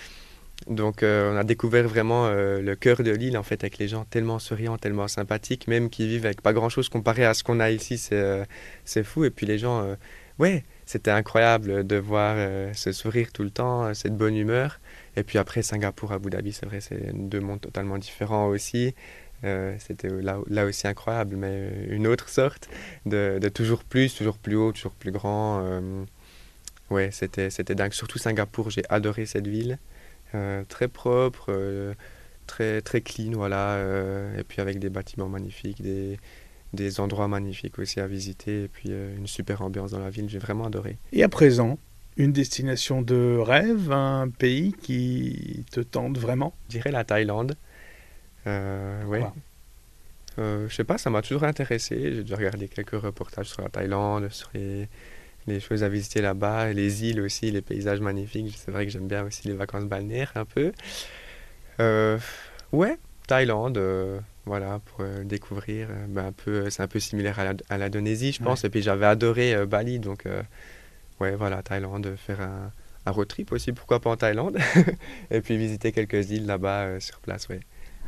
Donc on a découvert vraiment le cœur de l'île en fait avec les gens tellement souriants, tellement sympathiques, même qui vivent avec pas grand chose comparé à ce qu'on a ici, c'est c'est fou. Et puis les gens, ouais, c'était incroyable de voir ce sourire tout le temps, cette bonne humeur. Et puis après Singapour, Abu Dhabi, c'est vrai, c'est deux mondes totalement différents aussi. Euh, c'était là, là, aussi incroyable, mais une autre sorte de, toujours plus, toujours plus haut, toujours plus grand. Euh, ouais, c'était, c'était dingue. Surtout Singapour, j'ai adoré cette ville. Euh, très propre, très, très clean, voilà. et puis avec des bâtiments magnifiques, des, des endroits magnifiques aussi à visiter, et puis une super ambiance dans la ville. J'ai vraiment adoré. Et à présent, une destination de rêve, un pays qui te tente vraiment? Je dirais la Thaïlande. Euh, ouais. Euh, je sais pas, ça m'a toujours intéressé. J'ai déjà regardé quelques reportages sur la Thaïlande, sur les, les choses à visiter là-bas, les îles aussi, les paysages magnifiques. C'est vrai que j'aime bien aussi les vacances balnéaires un peu. Euh, ouais, Thaïlande, euh, voilà, pour découvrir. Ben, un peu, c'est un peu similaire à l'Indonésie, je pense. Et puis j'avais adoré Bali, donc ouais, voilà, Thaïlande, faire un, un, road trip aussi, pourquoi pas en Thaïlande. (laughs) et puis visiter quelques îles là-bas sur place, ouais.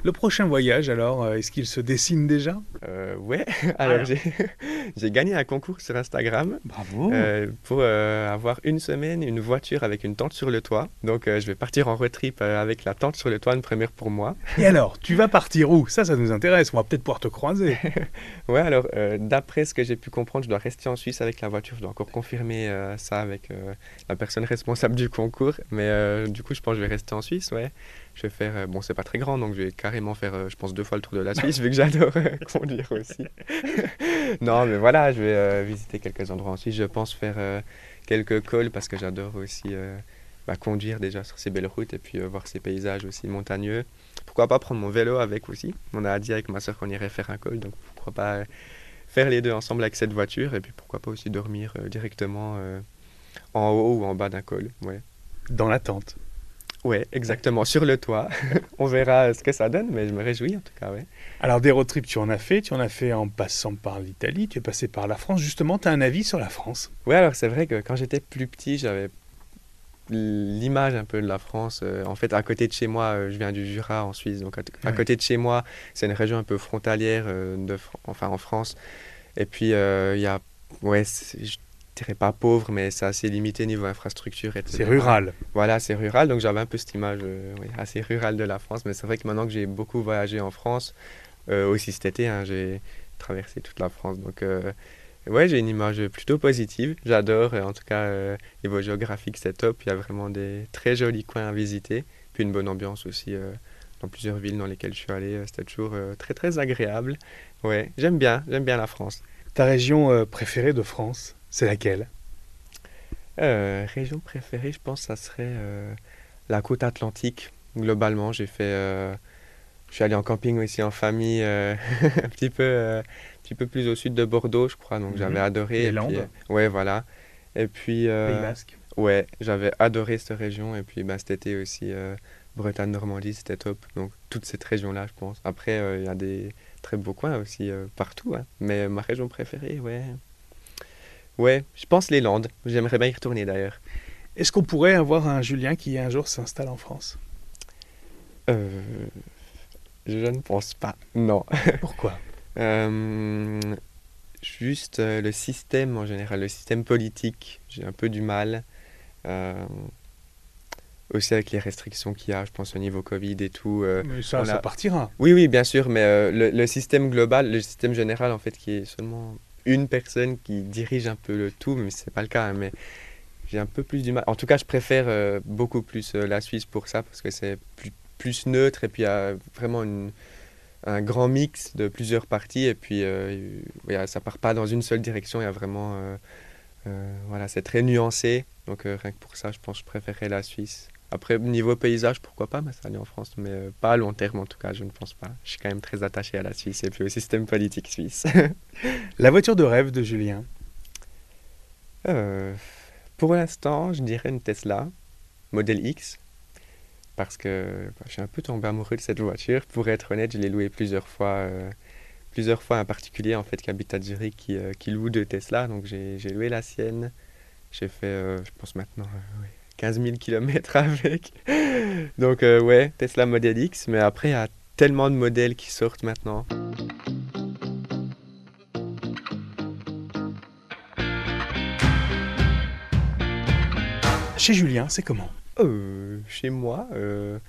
Le prochain voyage, alors, euh, est-ce qu'il se dessine déjà? Euh, Ouais, (laughs) alors, (laughs) j'ai gagné un concours sur Instagram. Bravo euh, Pour euh, avoir une semaine, une voiture avec une tente sur le toit. Donc je vais partir en road trip avec la tente sur le toit, une première pour moi. (laughs) Et alors, tu vas partir où? Ça, ça nous intéresse, on va peut-être pouvoir te croiser. ouais, alors, d'après ce que j'ai pu comprendre, je dois rester en Suisse avec la voiture. Je dois encore confirmer ça avec la personne responsable du concours. Mais du coup, je pense que je vais rester en Suisse, ouais. Je vais faire, euh, bon, c'est pas très grand, donc je vais carrément faire, euh, je pense, deux fois le tour de la Suisse, vu que j'adore euh, (laughs) conduire aussi. (laughs) non, mais voilà, je vais visiter quelques endroits en Suisse. Je pense faire quelques cols parce que j'adore aussi bah, conduire déjà sur ces belles routes et puis voir ces paysages aussi montagneux. Pourquoi pas prendre mon vélo avec aussi? On a dit avec ma soeur qu'on irait faire un col, donc pourquoi pas faire les deux ensemble avec cette voiture et puis pourquoi pas aussi dormir directement en haut ou en bas d'un col. Ouais. Dans la tente. Oui, exactement, sur le toit. (laughs) On verra ce que ça donne, mais je me réjouis en tout cas, ouais. Alors des road trips, tu en as fait, tu en as fait en passant par l'Italie, tu es passé par la France. Justement, tu as un avis sur la France? Oui, alors c'est vrai que quand j'étais plus petit, j'avais l'image un peu de la France. Euh, en fait, à côté de chez moi, euh, je viens du Jura en Suisse, donc à, côté de chez moi, c'est une région un peu frontalière, euh, de, enfin en France. Et puis, il y a, ouais, dirais pas pauvre, mais c'est assez limité niveau infrastructure. C'est rural. Voilà, c'est rural. Donc j'avais un peu cette image euh, assez rurale de la France. Mais c'est vrai que maintenant que j'ai beaucoup voyagé en France, euh, aussi cet été, hein, j'ai traversé toute la France. Donc euh, ouais, j'ai une image plutôt positive. J'adore. En tout cas, niveau géographique, c'est top. Il y a vraiment des très jolis coins à visiter. Puis une bonne ambiance aussi dans plusieurs villes dans lesquelles je suis allé. C'était toujours très très agréable. Ouais, j'aime bien, j'aime bien la France. Ta région préférée de France? C'est laquelle? Euh, Région préférée, je pense, ça serait euh, la côte atlantique. Globalement, j'ai fait. Euh, je suis allé en camping aussi en famille, (laughs) un petit peu, un petit peu plus au sud de Bordeaux, je crois. Donc j'avais mhm. adoré. Les Landes. ouais, voilà. Et puis. Pays Basque. Ouais, j'avais adoré cette région. Et puis bah, cet été aussi, Bretagne, Normandie, c'était top. Donc toute cette région-là, je pense. Après, il y a des très beaux coins aussi partout. Hein. Mais ma région préférée, ouais. Ouais, je pense les Landes. J'aimerais bien y retourner d'ailleurs. Est-ce qu'on pourrait avoir un Julien qui un jour s'installe en France? Euh, Je ne pense pas. Non. (laughs) Pourquoi? Euh, Juste euh, le système en général, le système politique. J'ai un peu du mal. aussi avec les restrictions qu'il y a, je pense au niveau Covid et tout. mais ça, ça partira. Oui, oui, bien sûr, mais le, le, système global, le système général en fait, qui est seulement une personne qui dirige un peu le tout, mais c'est pas le cas. Mais j'ai un peu plus du mal. En tout cas, je préfère euh, beaucoup plus euh, la Suisse pour ça parce que c'est plus, neutre et puis il y a vraiment un grand mix de plusieurs parties et puis euh, ça part pas dans une seule direction. Il y a vraiment euh, voilà, c'est très nuancé. Donc rien que pour ça, je pense que je préférerais la Suisse. Après, niveau paysage, pourquoi pas m'installer en France, mais euh, pas à long terme en tout cas, je ne pense pas. Je suis quand même très attaché à la Suisse et puis au système politique suisse. (laughs) la voiture de rêve de Julien? Euh, Pour l'instant, je dirais une Tesla, modèle X, parce que bah, je suis un peu tombé amoureux de cette voiture. Pour être honnête, je l'ai louée plusieurs fois. Euh, plusieurs fois un particulier en fait qui habite à Zurich qui, qui loue deux Tesla donc j'ai loué la sienne j'ai fait je pense maintenant 15 000 km avec. Donc ouais, Tesla Model X, mais après il y a tellement de modèles qui sortent maintenant. Chez Julien, c'est comment? Euh, Chez moi, euh,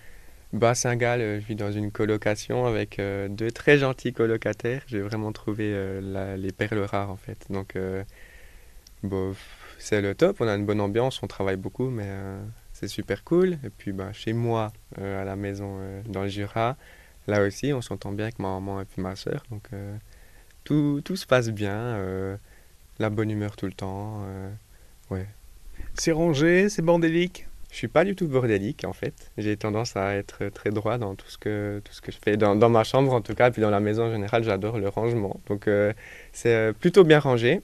bas Saint-Gall, euh, je vis dans une colocation avec euh, deux très gentils colocataires. J'ai vraiment trouvé les perles rares en fait. Donc, bon, c'est le top. On a une bonne ambiance, on travaille beaucoup, mais c'est super cool. Et puis, bah, chez moi, à la maison dans le Jura, là aussi, on s'entend bien avec ma maman et puis ma soeur. Donc, tout, tout, se passe bien. la bonne humeur tout le temps. ouais. C'est rangé, c'est bordélique? Je suis pas du tout bordélique en fait. J'ai tendance à être très droit dans tout ce que, tout ce que je fais. Dans, dans ma chambre en tout cas, puis dans la maison en général, j'adore le rangement. Donc euh, c'est euh, plutôt bien rangé.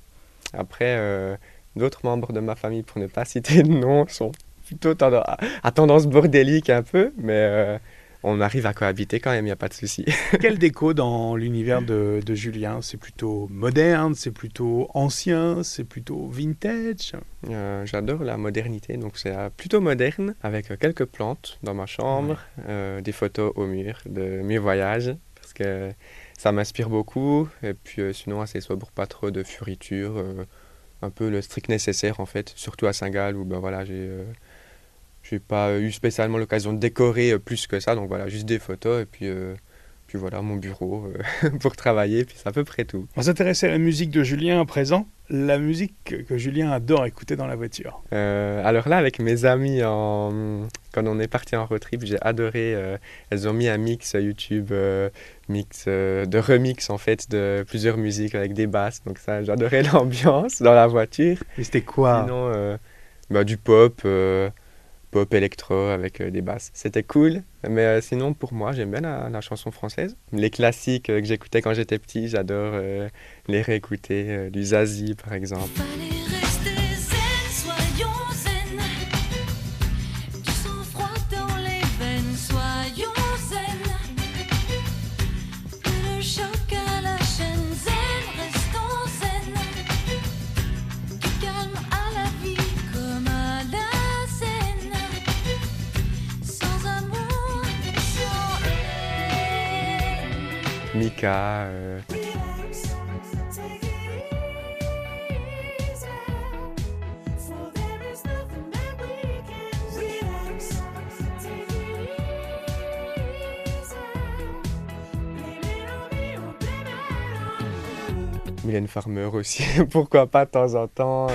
Après, euh, d'autres membres de ma famille, pour ne pas (laughs) citer de nom, sont plutôt à tendance bordélique un peu, mais on arrive à cohabiter quand même, il n'y a pas de souci. (laughs) Quelle déco dans l'univers de, Julien? C'est plutôt moderne, c'est plutôt ancien, c'est plutôt vintage? Euh, J'adore la modernité, donc c'est euh, plutôt moderne, avec euh, quelques plantes dans ma chambre, des photos au mur de mes voyages, parce que ça m'inspire beaucoup, et puis sinon assez sobre, pas trop de fioritures, un peu le strict nécessaire en fait, surtout à Saint-Gall où ben voilà, j'ai j'ai pas eu spécialement l'occasion de décorer euh, plus que ça, donc voilà, juste des photos et puis, euh, puis voilà, mon bureau euh, (laughs) pour travailler, puis c'est à peu près tout. On s'intéressait à la musique de Julien à présent, la musique que Julien adore écouter dans la voiture. alors là, avec mes amis, en... quand on est parti en road trip, j'ai adoré, elles ont mis un mix YouTube, mix de remix en fait de plusieurs musiques avec des basses, donc ça, j'adorais (laughs) l'ambiance dans la voiture. Et c'était quoi? Sinon, bah, du pop pop électro avec euh, des basses. C'était cool, mais euh, sinon pour moi j'aime bien la, chanson française. Les classiques euh, que j'écoutais quand j'étais petit, j'adore les réécouter, du Zazie par exemple. Mika. Euh. Farmer aussi, (laughs) pourquoi pas de temps en temps.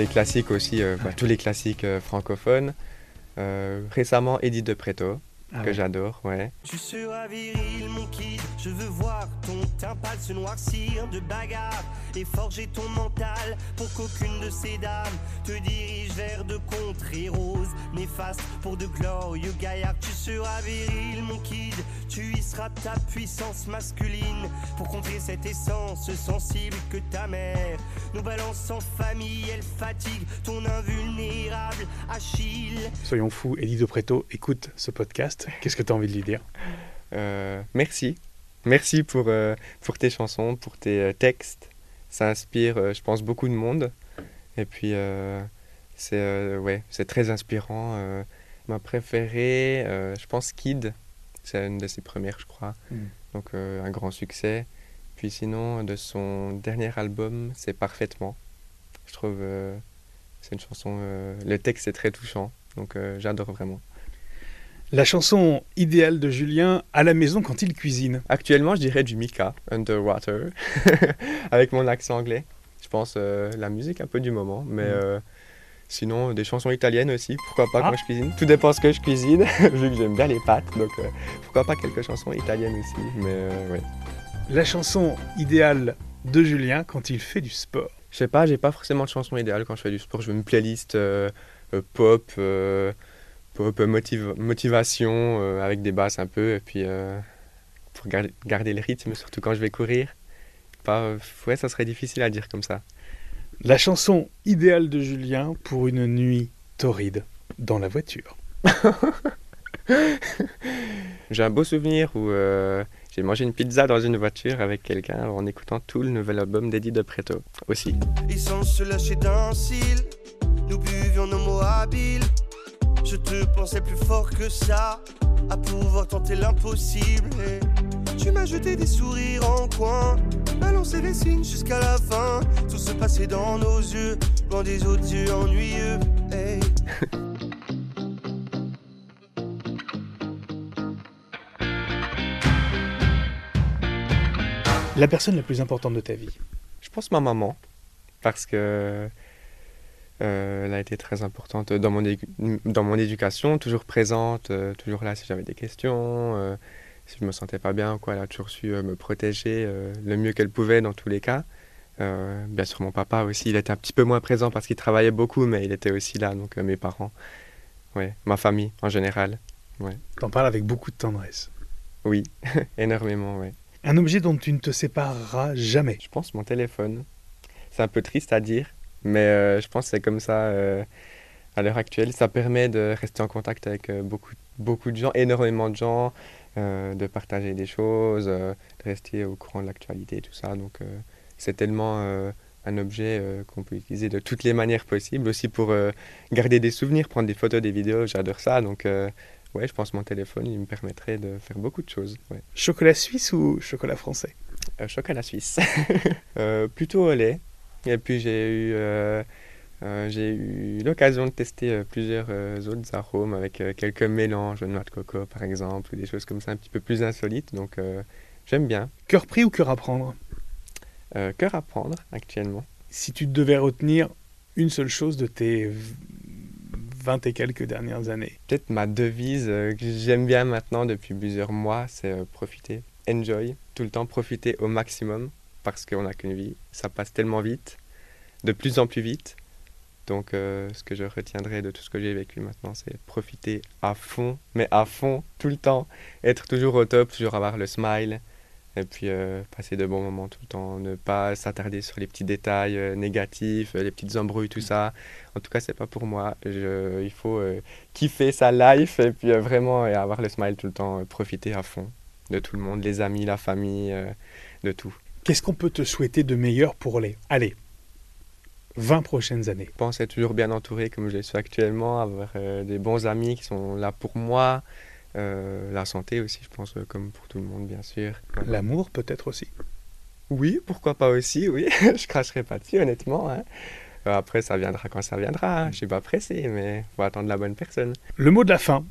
Les classiques aussi, euh, bah, tous les classiques euh, francophones. Euh, récemment, Edith de Preto, ah que j'adore, ouais. Tu seras viril, mon kid, je veux voir ton teint pâle se noircir de bagarre et forger ton mental pour qu'aucune de ces dames te dirige vers de contrées roses néfastes pour de glorieux gaillards. Tu seras viril, mon kid, tu y seras ta puissance masculine pour contrer cette essence sensible que ta mère nous balance en famille. Elle fatigue ton invulnérable Achille. Soyons fous, Elie de Preto écoute ce podcast. Qu'est-ce que tu as envie de lui dire? Euh, Merci. Merci pour, euh, pour tes chansons, pour tes euh, textes ça inspire, euh, je pense, beaucoup de monde. Et puis, euh, c'est euh, ouais, très inspirant. ma préférée, je pense Kid, c'est une de ses premières, je crois. Hmm. Donc, un grand succès. Puis sinon, de son dernier album, c'est Parfaitement. Je trouve c'est une chanson. le texte est très touchant, donc j'adore vraiment. La chanson idéale de Julien à la maison quand il cuisine Actuellement, je dirais du Mika, Underwater, (laughs) avec mon accent anglais. Je pense euh, la musique un peu du moment, mais mm. euh, sinon des chansons italiennes aussi, pourquoi pas quand ah. je cuisine. Tout dépend ce que je cuisine, (laughs) vu que j'aime bien les pâtes, donc euh, pourquoi pas quelques chansons italiennes aussi, mais ouais. La chanson idéale de Julien quand il fait du sport Je sais pas, j'ai pas forcément de chanson idéale quand je fais du sport. Je veux une playlist pop, euh, motivation avec des basses un peu et puis pour garder, garder, le rythme, surtout quand je vais courir. Pas, ouais, ça serait difficile à dire comme ça. La chanson idéale de Julien pour une nuit torride dans la voiture. (laughs) j'ai un beau souvenir où j'ai mangé une pizza dans une voiture avec quelqu'un en écoutant tout le nouvel album d'Eddie De Preto aussi. Ils sont se lâcher d'un cil, nous buvions nos mots habiles. Je te pensais plus fort que ça, à pouvoir tenter l'impossible. tu m'as jeté des sourires en coin, balancé des signes jusqu'à la fin. Tout se passait dans nos yeux, loin des autres yeux ennuyeux. La personne la plus importante de ta vie Je pense ma maman, parce que euh, elle a été très importante dans mon, dans mon éducation, toujours présente, euh, toujours là si j'avais des questions, euh, si je me sentais pas bien, quoi, elle a toujours su me protéger le mieux qu'elle pouvait dans tous les cas. bien sûr mon papa aussi, il était un petit peu moins présent parce qu'il travaillait beaucoup, mais il était aussi là, donc mes parents, ouais, ma famille en général. Ouais. T'en parles avec beaucoup de tendresse. Oui, (laughs) énormément, ouais. Un objet dont tu ne te sépareras jamais. Je pense mon téléphone. C'est un peu triste à dire, mais euh, je pense que c'est comme ça euh, à l'heure actuelle. Ça permet de rester en contact avec euh, beaucoup, beaucoup de gens, énormément de gens, de partager des choses, de rester au courant de l'actualité, tout ça. Donc c'est tellement un objet qu'on peut utiliser de toutes les manières possibles, aussi pour garder des souvenirs, prendre des photos, des vidéos, j'adore ça. Donc ouais, je pense que mon téléphone, il me permettrait de faire beaucoup de choses. Chocolat suisse ou chocolat français? Chocolat suisse. (laughs) plutôt au lait. Et puis j'ai eu, euh, euh, j'ai eu l'occasion de tester plusieurs autres arômes avec quelques mélanges de noix de coco par exemple, ou des choses comme ça un petit peu plus insolites. Donc j'aime bien. Cœur pris ou cœur à prendre? Cœur à prendre actuellement. Si tu devais retenir une seule chose de tes 20 et quelques dernières années? Peut-être ma devise euh, que j'aime bien maintenant depuis plusieurs mois, c'est euh, profiter, enjoy, tout le temps profiter au maximum parce qu'on n'a qu'une vie. Ça passe tellement vite, de plus en plus vite. Donc euh, ce que je retiendrai de tout ce que j'ai vécu maintenant, c'est profiter à fond, mais à fond, tout le temps. Être toujours au top, toujours avoir le smile, et puis euh, passer de bons moments tout le temps, ne pas s'attarder sur les petits détails euh, négatifs, les petites embrouilles, tout ça. En tout cas, c'est pas pour moi. Je, il faut kiffer sa life et puis vraiment avoir le smile tout le temps, profiter à fond de tout le monde, les amis, la famille, de tout. Qu'est-ce qu'on peut te souhaiter de meilleur pour les, allez, 20 prochaines années? Je pense être toujours bien entouré comme je le suis actuellement, avoir des bons amis qui sont là pour moi, euh, la santé aussi, je pense, euh, comme pour tout le monde, bien sûr. L'amour, peut-être aussi? Oui, pourquoi pas aussi, oui. (laughs) je cracherai pas dessus, honnêtement. Hein. Euh, après, ça viendra quand ça viendra. Hein. Je suis pas pressé, mais faut attendre la bonne personne. Le mot de la fin,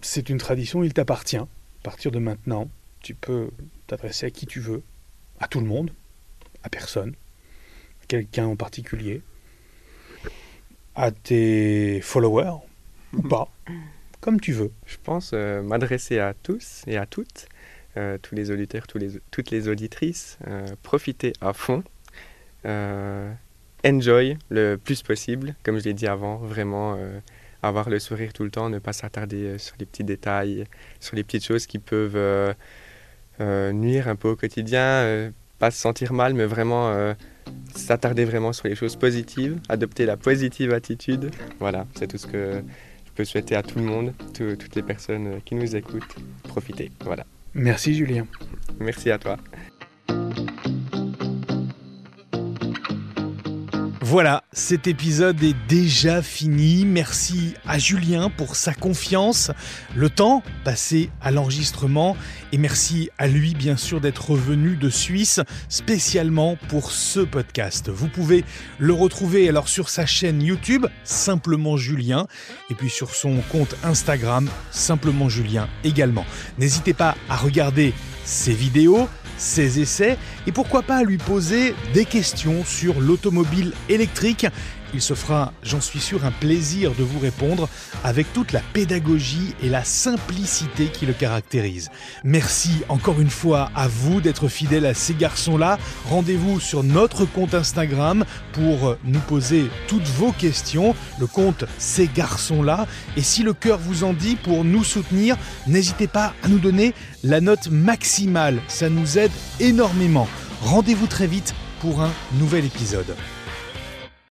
c'est une tradition, il t'appartient. À partir de maintenant, tu peux t'adresser à qui tu veux, à tout le monde, à personne, à quelqu'un en particulier, à tes followers ou pas (laughs) comme tu veux. Je pense euh, m'adresser à tous et à toutes, euh, tous les auditeurs, tous les, toutes les auditrices, euh, profiter à fond, enjoy le plus possible, comme je l'ai dit avant, vraiment avoir le sourire tout le temps, ne pas s'attarder sur les petits détails, sur les petites choses qui peuvent nuire un peu au quotidien, pas se sentir mal, mais vraiment s'attarder vraiment sur les choses positives, adopter la positive attitude. Voilà, c'est tout ce que peux souhaiter à tout le monde, toutes les personnes qui nous écoutent, profiter. Voilà. Merci Julien. Merci à toi. Voilà, cet épisode est déjà fini. Merci à Julien pour sa confiance, le temps passé à l'enregistrement et merci à lui bien sûr d'être revenu de Suisse spécialement pour ce podcast. Vous pouvez le retrouver alors sur sa chaîne YouTube simplement Julien et puis sur son compte Instagram simplement Julien également. N'hésitez pas à regarder ses vidéos ses essais et pourquoi pas lui poser des questions sur l'automobile électrique Il se fera, j'en suis sûr, un plaisir de vous répondre avec toute la pédagogie et la simplicité qui le caractérise. Merci encore une fois à vous d'être fidèles à ces garçons-là. Rendez-vous sur notre compte Instagram pour nous poser toutes vos questions. Le compte Ces garçons-là. Et si le cœur vous en dit, pour nous soutenir, n'hésitez pas à nous donner la note maximale. Ça nous aide énormément. Rendez-vous très vite pour un nouvel épisode.